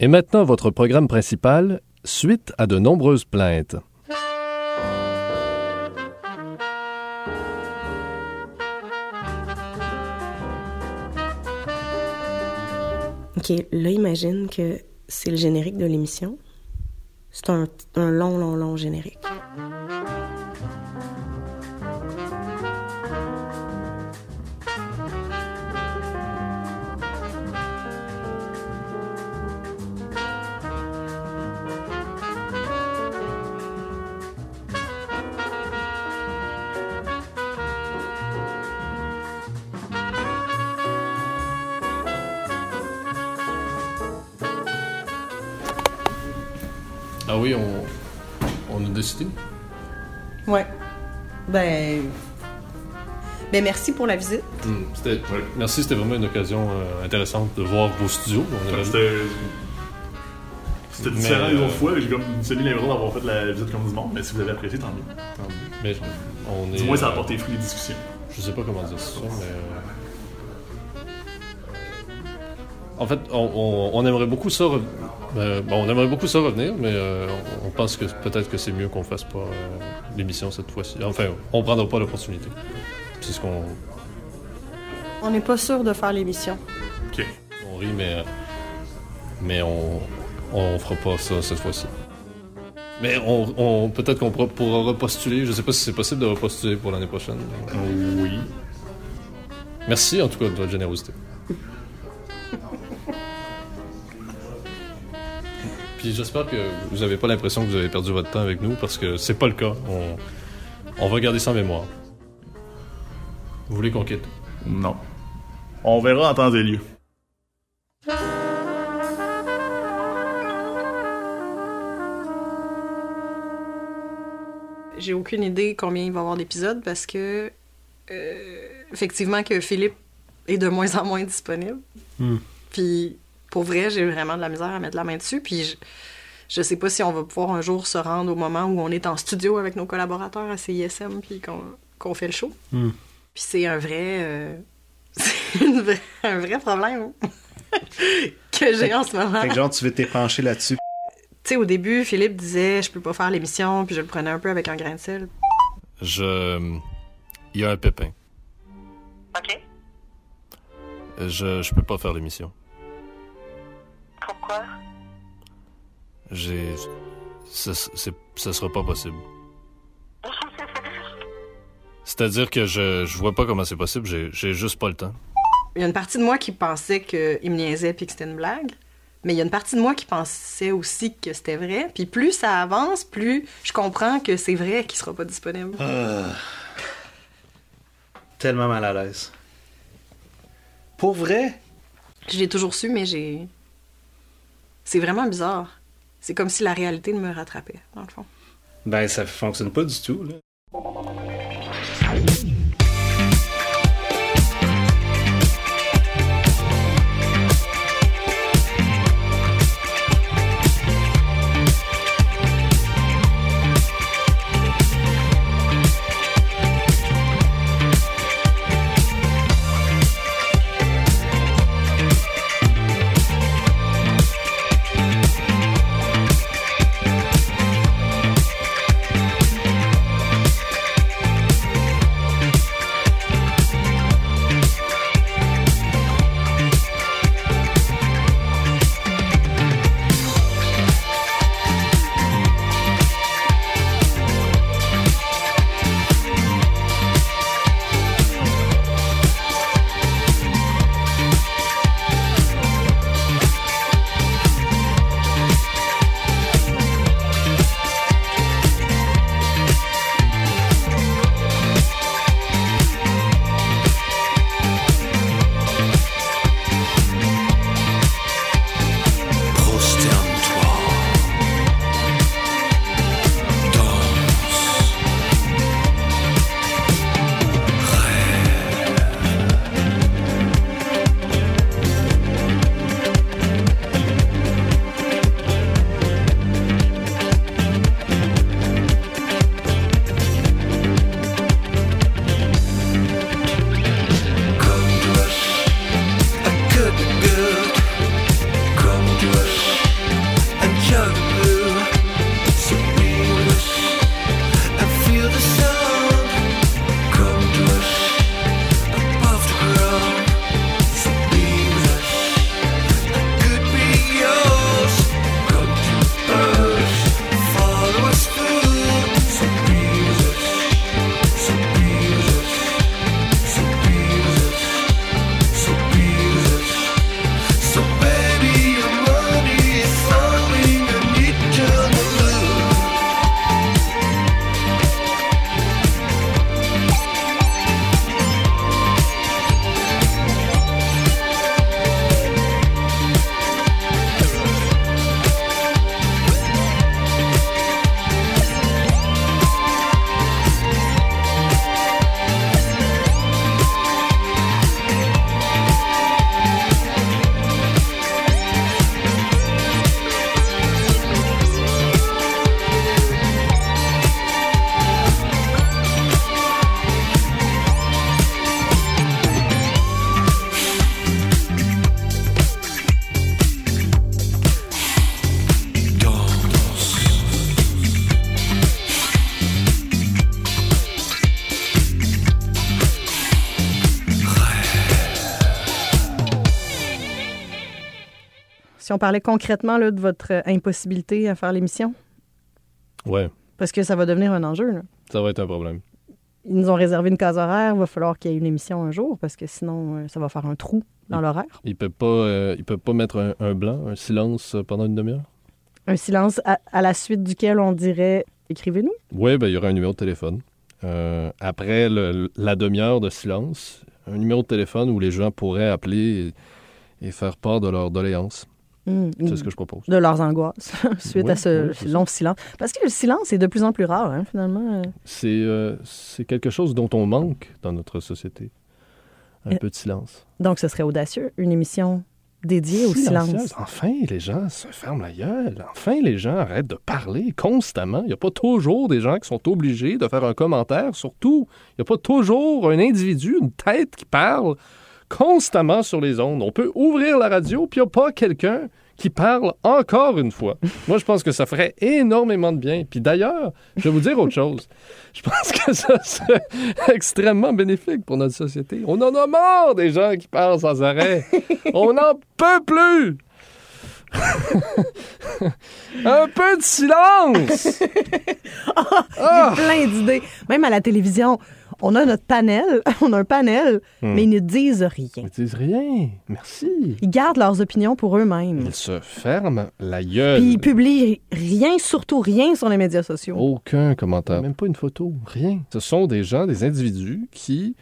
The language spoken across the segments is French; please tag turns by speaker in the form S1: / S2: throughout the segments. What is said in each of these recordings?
S1: Et maintenant, votre programme principal, suite à de nombreuses plaintes.
S2: OK, là, imagine que c'est le générique de l'émission. C'est un, un long, long, long générique.
S1: Ah oui, on, on a décidé.
S2: Ouais. Ben. Ben, merci pour la visite.
S1: Hmm, c'était- Merci, c'était vraiment une occasion euh, intéressante de voir vos studios. On
S3: C'était. C'était
S1: Mais,
S3: différent une
S1: euh,
S3: autre fois, j'ai comme semi l'impression d'avoir fait la visite comme du monde, mais si vous avez apprécié, tant mieux.
S1: tant mieux. Mais on est.
S3: Du moins, ça a
S1: euh,
S3: apporté fruit les discussions.
S1: Je sais pas comment dire ça, mais. En fait, on, on- on aimerait beaucoup ça. re- euh, bon, on aimerait beaucoup ça revenir, mais euh, on, pense que peut-être que c'est mieux qu'on fasse pas euh, l'émission cette fois-ci. Enfin, on prendra pas l'opportunité. C'est ce qu'on
S2: On n'est pas sûr de faire l'émission.
S3: Ok.
S1: on rit, mais mais on on fera pas ça cette fois-ci. Mais on, on- peut-être qu'on pourra, pourra repostuler. Je sais pas si c'est possible de repostuler pour l'année prochaine.
S3: Oui.
S1: Merci en tout cas de votre générosité. Puis j'espère que vous n'avez pas l'impression que vous avez perdu votre temps avec nous parce que c'est pas le cas. On, on va garder ça en mémoire. Vous voulez qu'on quitte?
S3: Non. On verra en temps et lieu.
S2: J'ai aucune idée combien il va y avoir d'épisodes parce que. euh, effectivement, que Philippe est de moins en moins disponible.
S1: Hmm.
S2: Puis, pour vrai, j'ai vraiment de la misère à mettre la main dessus. Puis, je, je sais pas si on va pouvoir un jour se rendre au moment où on est en studio avec nos collaborateurs à CISM puis qu'on qu'on fait le show.
S1: Hmm.
S2: Puis, c'est un vrai. euh, c'est un vrai problème que j'ai en ce moment.
S4: Fait que genre, tu veux t'épancher là-dessus.
S2: Tu sais, au début, Philippe disait je peux pas faire l'émission, puis je le prenais un peu avec un grain de sel.
S1: Je. Il y a un pépin.
S5: OK.
S1: Je, je peux pas faire l'émission.
S5: Pourquoi?
S1: J'ai. Ça, c'est- ça sera pas possible. C'est-à-dire que je, je vois pas comment c'est possible, j'ai j'ai juste pas le temps.
S2: Il y a une partie de moi qui pensait qu'il me niaisait puis que c'était une blague. Mais il y a une partie de moi qui pensait aussi que c'était vrai. Puis plus ça avance, plus je comprends que c'est vrai qu'il sera pas disponible.
S4: Ah. Tellement mal à l'aise. Pour vrai?
S2: Je l'ai toujours su, mais j'ai. C'est vraiment bizarre. C'est comme si la réalité me rattrapait, dans le fond.
S4: Ben, ça fonctionne pas du tout.
S2: Si on parlait concrètement là, de votre euh, impossibilité à faire l'émission,
S1: Ouais,
S2: parce que ça va devenir un enjeu. là.
S1: ça va être un problème.
S2: Ils nous ont réservé une case horaire, il va falloir qu'il y ait une émission un jour, parce que sinon, euh, ça va faire un trou dans l'horaire.
S1: Il peut pas, euh, pas mettre un, un blanc, un silence pendant une demi-heure?
S2: Un silence à, à la suite duquel on dirait écrivez-nous.
S1: Oui, ben, il y aura un numéro de téléphone. Euh, après le- la demi-heure de silence, un numéro de téléphone où les gens pourraient appeler et, et faire part de leurs doléances.
S2: Hmm,
S1: C'est ce que je propose.
S2: De leurs angoisses suite
S1: Oui,
S2: à ce
S1: oui,
S2: long silence. Parce que le silence est de plus en plus rare, hein, finalement. euh.
S1: C'est euh, c'est quelque chose dont on manque dans notre société. Un
S2: Euh,
S1: peu de silence.
S2: Donc, ce serait audacieux, une émission dédiée au silence.
S1: Enfin, les gens se ferment la gueule. Enfin, les gens arrêtent de parler constamment. Il n'y a pas toujours des gens qui sont obligés de faire un commentaire. Surtout, il n'y a pas toujours un individu, une tête qui parle constamment sur les ondes. On peut ouvrir la radio, puis il n'y a pas quelqu'un qui parle encore une fois. Moi, je pense que ça ferait énormément de bien. Puis d'ailleurs, je vais vous dire autre chose. Je pense que ça serait extrêmement bénéfique pour notre société. On en a marre des gens qui parlent sans arrêt. On n'en peut plus. Un peu de silence. Ah!
S2: J'ai plein d'idées. Même à la télévision, on a notre panel, on a un panel,
S1: Hmm.
S2: mais ils ne disent rien.
S1: Ils disent rien. Merci.
S2: Ils gardent leurs opinions pour eux-mêmes.
S1: Ils se ferment la gueule.
S2: Puis ils publient rien, surtout rien sur les médias sociaux.
S1: Aucun commentaire, même pas une photo, rien. Ce sont des gens, des individus qui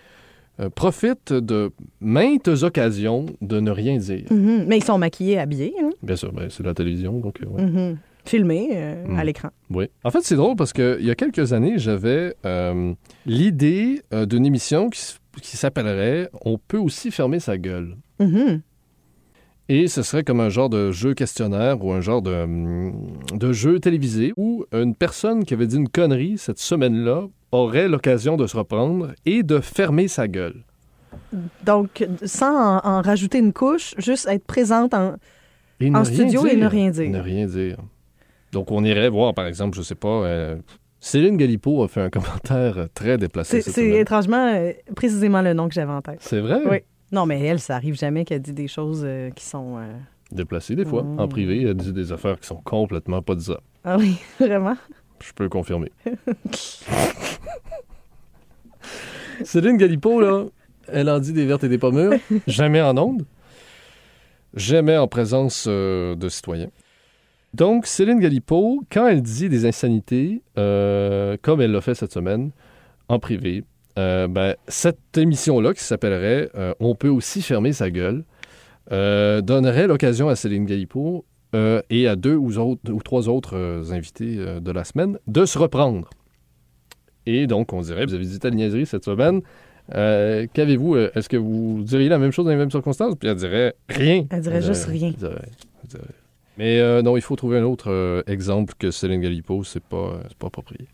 S1: euh, profitent de maintes occasions de ne rien dire.
S2: Mhm. Mais ils sont maquillés, habillés, hein.
S1: Bien sûr, ben, c'est la télévision, donc euh, ouais.
S2: Mhm. Filmés euh, à l'écran.
S1: oui. En fait, c'est drôle parce qu'il y a quelques années, j'avais euh, l'idée euh, d'une émission qui, qui s'appellerait On peut aussi fermer sa gueule.
S2: Mhm.
S1: Et ce serait comme un genre de jeu questionnaire ou un genre de, hum, de jeu télévisé où une personne qui avait dit une connerie cette semaine-là aurait l'occasion de se reprendre et de fermer sa gueule.
S2: Donc, sans en, en rajouter une couche, juste être présente en... En studio et ne rien dire.
S1: Ne rien dire. Donc, on irait voir, par exemple, je sais pas, euh, Céline Galipo a fait un commentaire très déplacé
S2: C'est étrangement euh, précisément le nom que j'avais en tête.
S1: C'est vrai?
S2: Oui. Non, mais elle, ça arrive jamais qu'elle dit des choses euh, qui sont... euh,
S1: Déplacé des fois.
S2: Mm.
S1: En privé, elle dit des affaires qui sont complètement pas disables.
S2: Ah oui, vraiment?
S1: Je peux confirmer. Céline Galipo, là, elle en dit des vertes et des pas mûres. Jamais en ondes. Jamais en présence euh, de citoyens. Donc, Céline Galipo, quand elle dit des insanités, euh, comme elle l'a fait cette semaine, en privé, euh, ben, cette émission-là, qui s'appellerait euh, On peut aussi fermer sa gueule, donnerait l'occasion à Céline Galipo et à deux ou, autres- ou trois autres invités de la semaine de se reprendre. Et donc, on dirait, vous avez dit telle niaiserie cette semaine, euh, qu'avez-vous? Est-ce que vous diriez la même chose dans les mêmes circonstances? Puis elle dirait rien.
S2: Elle dirait juste rien.
S1: elle dirait- elle dirait- Mais euh, non, il faut trouver un autre euh, exemple que Céline Galipo, c'est pas, euh, c'est pas approprié.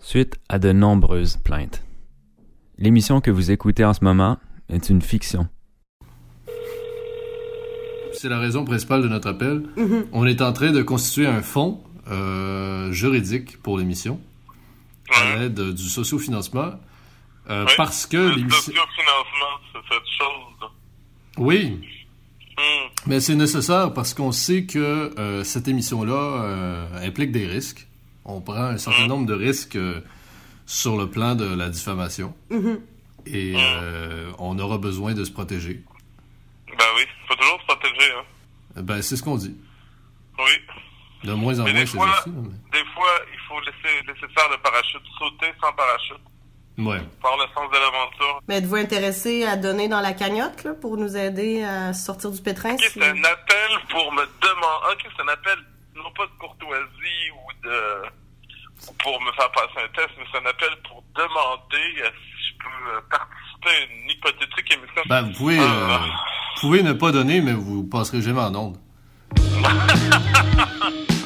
S6: Suite à de nombreuses plaintes. L'émission que vous écoutez en ce moment est une fiction.
S1: C'est la raison principale de notre appel. On est en train de constituer un fonds euh, juridique pour l'émission à l'aide du sociofinancement euh,
S7: Ouais.
S1: parce que
S7: Le
S1: l'émission...
S7: financement, c'est cette chose.
S1: Oui. Mais c'est nécessaire parce qu'on sait que euh, cette émission-là euh, implique des risques. On prend un certain nombre de risques euh, sur le plan de la diffamation. Et euh, on aura besoin de se protéger.
S7: Ben oui, faut toujours se protéger, hein.
S1: Euh, Ben, c'est ce qu'on dit.
S7: Oui.
S1: De moins en
S7: Mais
S1: moins, c'est aussi. mais-
S7: Des fois, il faut laisser, laisser faire le parachute, sauter sans parachute,
S1: Ouais.
S7: par le sens de l'aventure.
S2: Mais êtes-vous intéressé à donner dans la cagnotte là, pour nous aider à sortir du pétrin?
S7: Ok, c'est un appel pour me demander. Ok, c'est un appel, non pas de courtoisie ou de. ou pour me faire passer un test, mais c'est un appel pour demander si je peux euh, participer à une hypothétique émission.
S1: Ben, vous pouvez, euh, vous pouvez ne pas donner, mais vous passerez jamais en onde.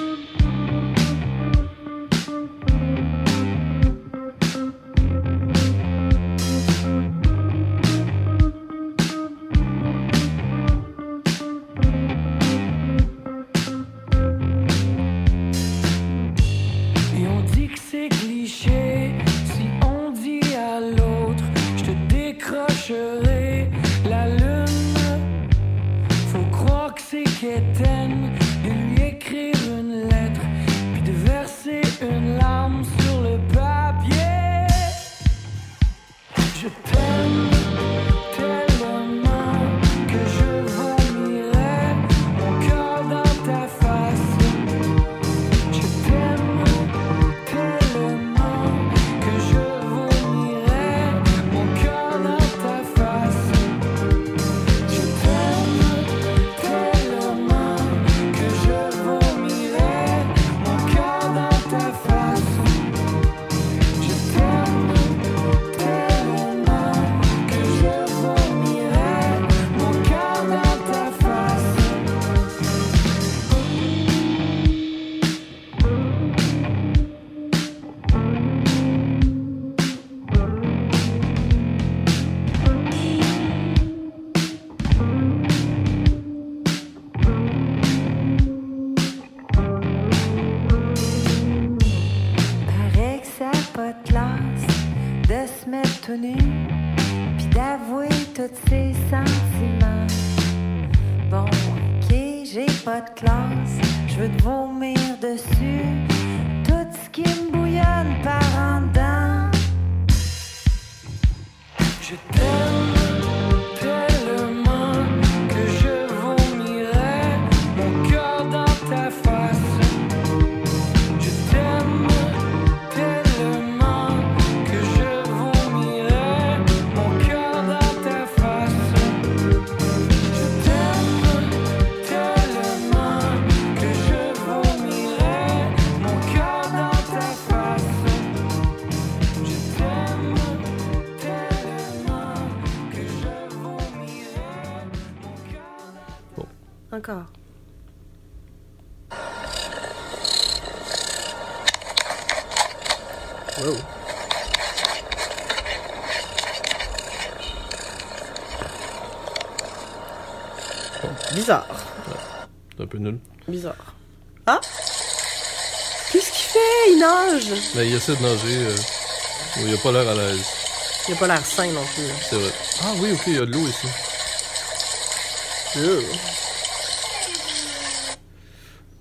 S8: Encore.
S1: Wow.
S8: Bizarre.
S1: C'est un peu nul.
S8: Bizarre. Ah! Qu'est-ce qu'il fait? Il nage!
S1: Mais il essaie de nager. euh, il a pas l'air à l'aise.
S8: Il a pas l'air sain non plus.
S1: C'est vrai. Ah oui, ok, il y a de l'eau ici.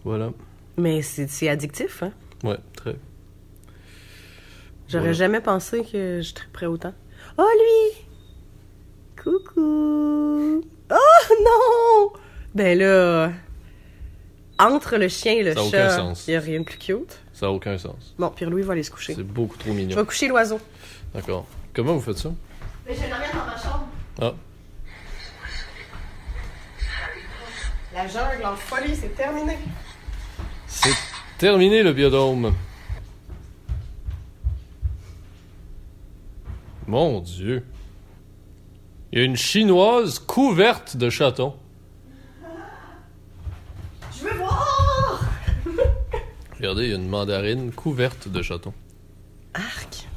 S1: Voilà.
S8: Mais c'est addictif, hein?
S1: Ouais, très.
S8: J'aurais
S1: Voilà.
S8: jamais pensé que je triperais autant. Oh, lui! Coucou! Oh, non! Ben là... Entre le chien et le
S1: Ça a
S8: chat,
S1: sens.
S8: il n'y a rien de plus cute.
S1: Ça a aucun sens.
S8: Bon, Pierre-Louis va aller se coucher.
S1: C'est beaucoup trop
S8: Je
S1: mignon.
S8: vais coucher l'oiseau.
S1: D'accord. Comment vous faites ça?
S8: Mais je l'emmène dans ma chambre.
S1: Ah,
S8: La jungle en folie, c'est terminé.
S1: C'est terminé le biodôme. Mon Dieu. Il y a une chinoise couverte de chatons.
S8: Je veux voir!
S1: Regardez, il y a une mandarine couverte de chatons.
S8: Arc.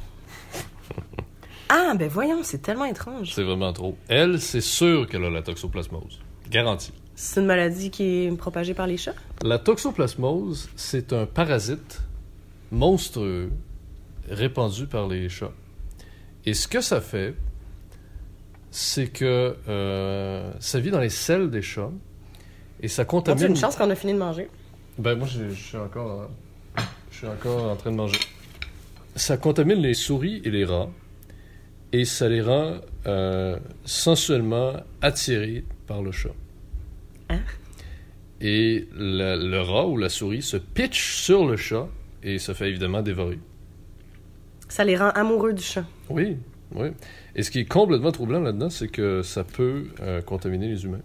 S8: Ah, ben voyons, c'est tellement étrange.
S1: C'est vraiment trop. Elle, c'est sûr qu'elle a la toxoplasmose. Garantie.
S8: C'est une maladie qui est propagée par les chats?
S1: La toxoplasmose, c'est un parasite monstrueux répandu par les chats. Et ce que ça fait, c'est que euh, ça vit dans les selles des chats et ça
S8: On
S1: contamine.
S8: une chance qu'on a fini de manger.
S1: Ben moi, je je suis encore, en- je suis encore en train de manger. Ça contamine les souris et les rats et ça les rend euh, sensuellement attirés par le chat.
S8: Hein?
S1: Et le rat ou la souris se pitch sur le chat et se fait évidemment dévorer.
S8: Ça les rend amoureux du chat.
S1: Oui, oui. Et ce qui est complètement troublant là-dedans, c'est que ça peut euh, contaminer les humains.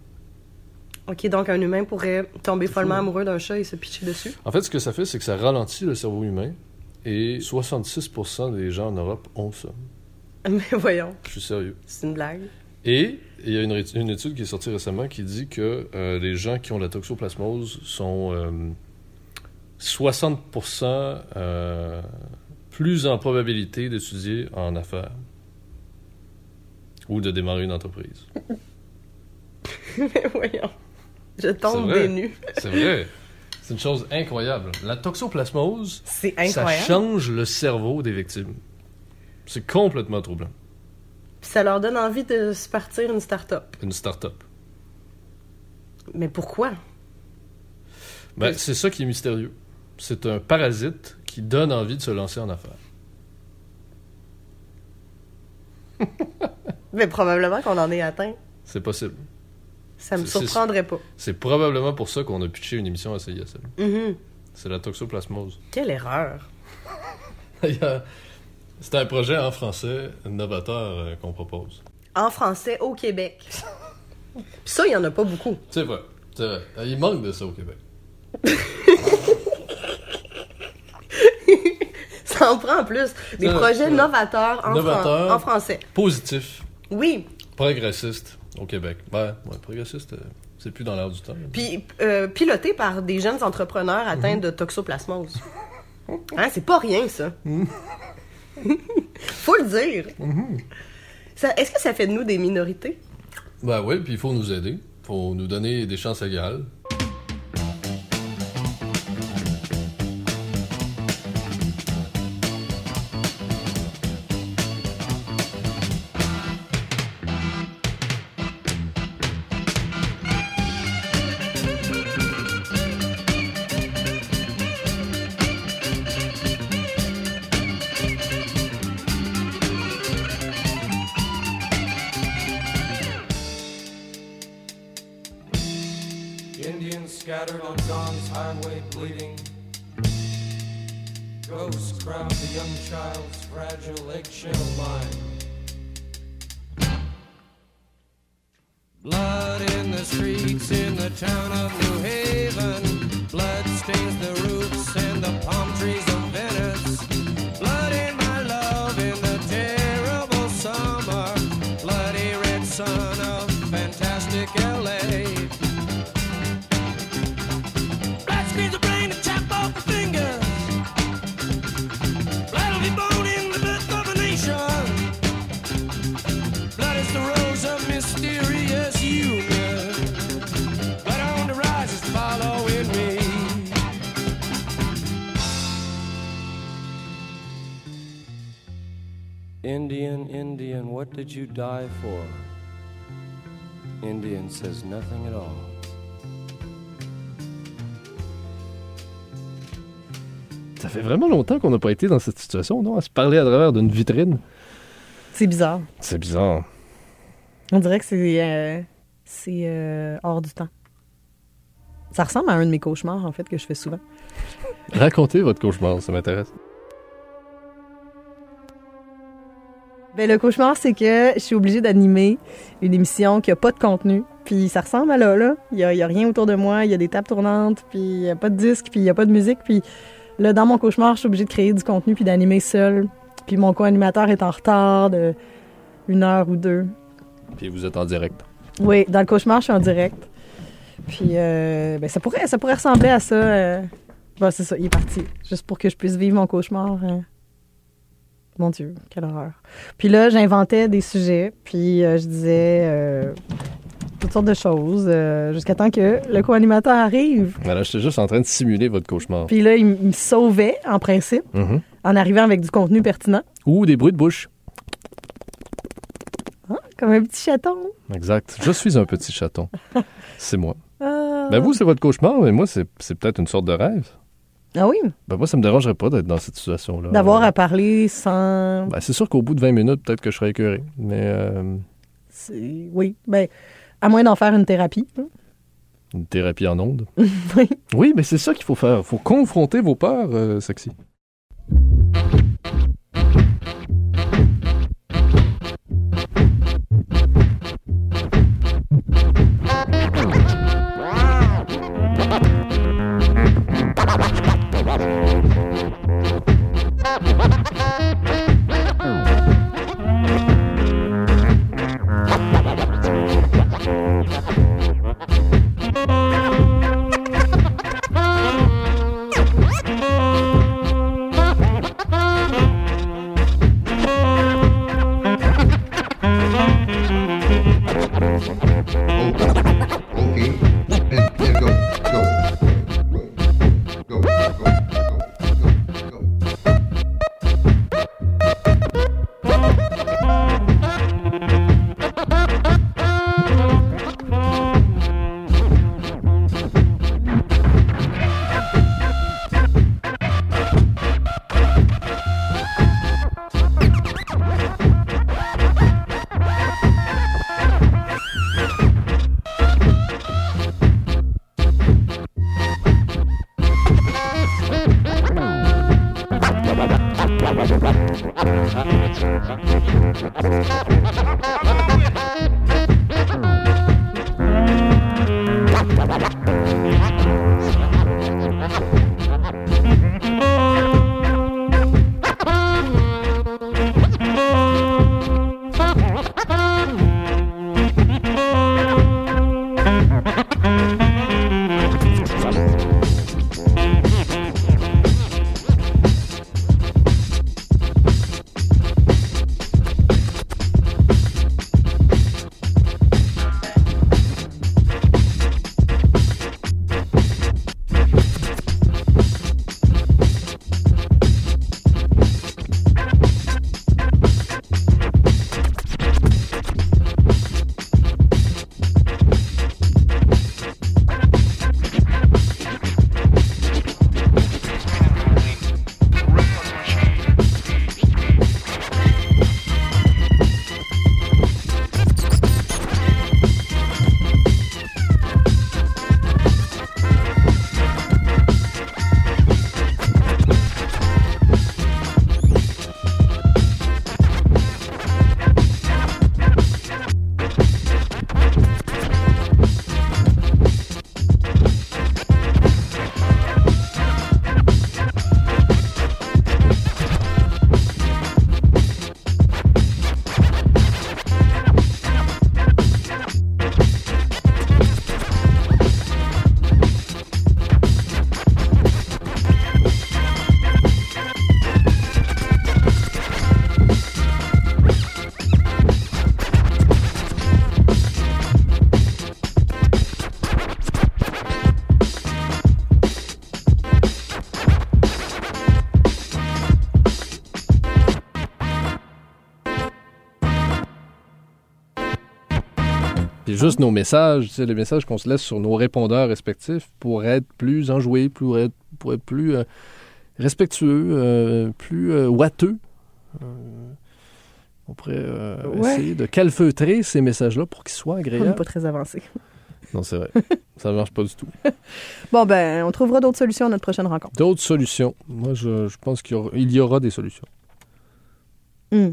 S8: Ok, donc un humain pourrait tomber follement
S1: fou.
S8: amoureux d'un chat et se pitcher dessus?
S1: En fait, ce que ça fait, c'est que ça ralentit le cerveau humain et 66% des gens en Europe ont ça.
S8: Mais voyons,
S1: Je suis sérieux.
S8: c'est une blague.
S1: Et il y a une, étude qui est sortie récemment qui dit que euh, les gens qui ont la toxoplasmose sont euh, 60% euh, plus en probabilité d'étudier en affaires ou de démarrer une entreprise.
S8: Mais voyons, je tombe des nues.
S1: C'est vrai. C'est une chose incroyable. La toxoplasmose, ça change le cerveau des victimes. C'est complètement troublant.
S8: Puis ça leur donne envie de se partir une start-up.
S1: Une start-up.
S2: Mais pourquoi?
S1: Ben, c'est ça qui est mystérieux. C'est un parasite qui donne envie de se lancer en affaires.
S2: Mais probablement qu'on en est atteint.
S1: C'est possible.
S2: Ça me surprendrait pas.
S1: C'est probablement pour ça qu'on a pitché une émission à CISL.
S2: Mhm.
S1: C'est la toxoplasmose.
S2: Quelle erreur.
S1: C'est un projet en français novateur euh, qu'on propose.
S2: En français, au Québec. Puis ça, il y en a pas beaucoup.
S1: C'est vrai. C'est vrai. Il manque de ça au Québec.
S2: Ça en prend en plus. Des projets novateurs en, Fran-
S1: Novateurs.
S2: en français.
S1: Positif.
S2: Oui.
S1: Progressiste au Québec. Ben, ouais, progressiste, euh, c'est plus dans l'air du temps.
S2: Puis euh, piloté par des jeunes entrepreneurs atteints de toxoplasmose. Hein, c'est pas rien, ça. Faut le dire. Ça- Est-ce que ça fait de nous des minorités?
S1: Ben oui, puis il faut nous aider. faut nous donner des chances égales.
S9: Young child's fragile eggshell mind. Blood in the streets in the town of New Haven. Blood stains the roofs and the palm trees of Venice. Blood in my love in the terrible summer. Bloody red sun of fantastic LA. Indian, what did you die for? Indian says nothing at all.
S1: Ça fait vraiment longtemps qu'on n'a pas été dans cette situation, non? À se parler à travers d'une vitrine.
S2: C'est bizarre.
S1: C'est bizarre.
S2: On dirait que c'est euh, c'est euh, hors du temps. Ça ressemble à un de mes cauchemars, en fait, que je fais souvent.
S1: Racontez votre cauchemar, ça m'intéresse.
S2: Ben, le cauchemar, c'est que je suis obligée d'animer une émission qui a pas de contenu. Puis ça ressemble à là, là. Il y a, rien autour de moi, il y a des tables tournantes, puis il y a pas de disque, puis il y a pas de musique. Puis là, dans mon cauchemar, je suis obligée de créer du contenu puis d'animer seul. Puis mon co-animateur est en retard de une heure ou deux.
S1: Puis vous êtes en direct.
S2: Oui, dans le cauchemar, je suis en direct. Puis euh, ben, ça, pourrait, ça pourrait ressembler à ça. euh. Bon, c'est ça, il est parti. Juste pour que je puisse vivre mon cauchemar. euh. Mon Dieu, quelle horreur. Puis là, j'inventais des sujets, puis euh, je disais euh, toutes sortes de choses, euh, jusqu'à temps que le co-animateur arrive.
S1: Voilà, j'étais juste en train de simuler votre cauchemar.
S2: Puis là, il, me sauvait, en principe,
S1: Mhm.
S2: en arrivant avec du contenu pertinent.
S1: Ou des bruits de bouche.
S2: Hein, Comme un petit chaton.
S1: Exact. Je suis un petit chaton. C'est moi.
S2: Ah.
S1: Ben vous, c'est votre cauchemar, mais moi, c'est peut-être une sorte de rêve.
S2: Ah oui,
S1: Ben moi, ça me dérangerait pas d'être dans cette situation-là.
S2: d'avoir à parler sans...
S1: ben, c'est sûr qu'au bout de 20 minutes, peut-être que je serais écœuré. Mais euh,
S2: Oui, ben, à moins d'en faire une thérapie. hein.
S1: une thérapie en ondes.
S2: Oui.
S1: Oui, mais c'est ça qu'il faut faire. Il faut confronter vos peurs, euh, sexy. Juste nos messages, sais, les messages qu'on se laisse sur nos répondeurs respectifs pour être plus enjoués, pour être, pour être plus euh, respectueux, euh, plus euh, ouateux. Euh, on pourrait
S2: Ouais.
S1: essayer de calfeutrer ces messages-là pour qu'ils soient
S2: On n'est
S1: agréables.
S2: pas très avancé.
S1: Non, c'est vrai. Ça ne marche pas du tout.
S2: Bon, ben, on trouvera d'autres solutions à notre prochaine rencontre.
S1: D'autres solutions. Moi, je, je pense qu'il y aura, il y aura des solutions.
S2: Hmm.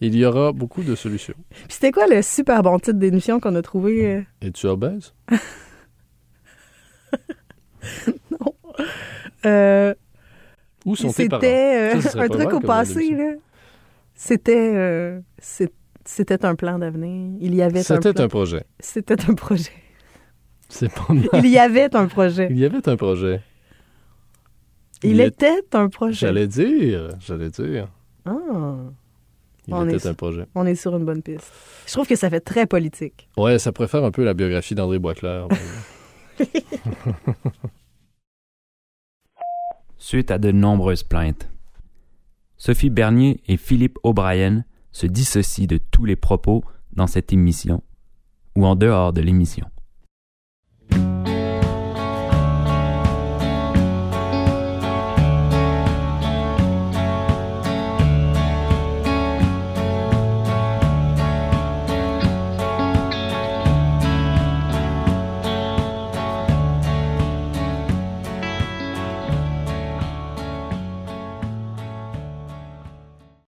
S1: Il y aura beaucoup de solutions.
S2: Puis c'était quoi le super bon titre d'émission qu'on a trouvé? euh?
S1: Es-tu obèse?
S2: Euh,
S1: Où sont tes parents?
S2: C'était euh,
S1: Ça, serait
S2: un truc au passé, là. C'était... euh, C'était un plan d'avenir. Il y avait un
S1: C'était
S2: plan.
S1: un projet.
S2: C'était un projet.
S1: C'est pas mal.
S2: Il y avait un projet.
S1: Il y avait un projet.
S2: Il,
S1: Il est-
S2: était un projet.
S1: J'allais dire, j'allais dire.
S2: Ah,
S1: Il
S2: On
S1: était
S2: est-
S1: un projet.
S2: on est sur une bonne piste. Je trouve que ça fait très politique.
S1: Ouais, ça préfère un peu la biographie d'André Boisclair.
S6: Suite à de nombreuses plaintes, Sophie Bernier et Philippe O'Brien se dissocient de tous les propos dans cette émission ou en dehors de l'émission.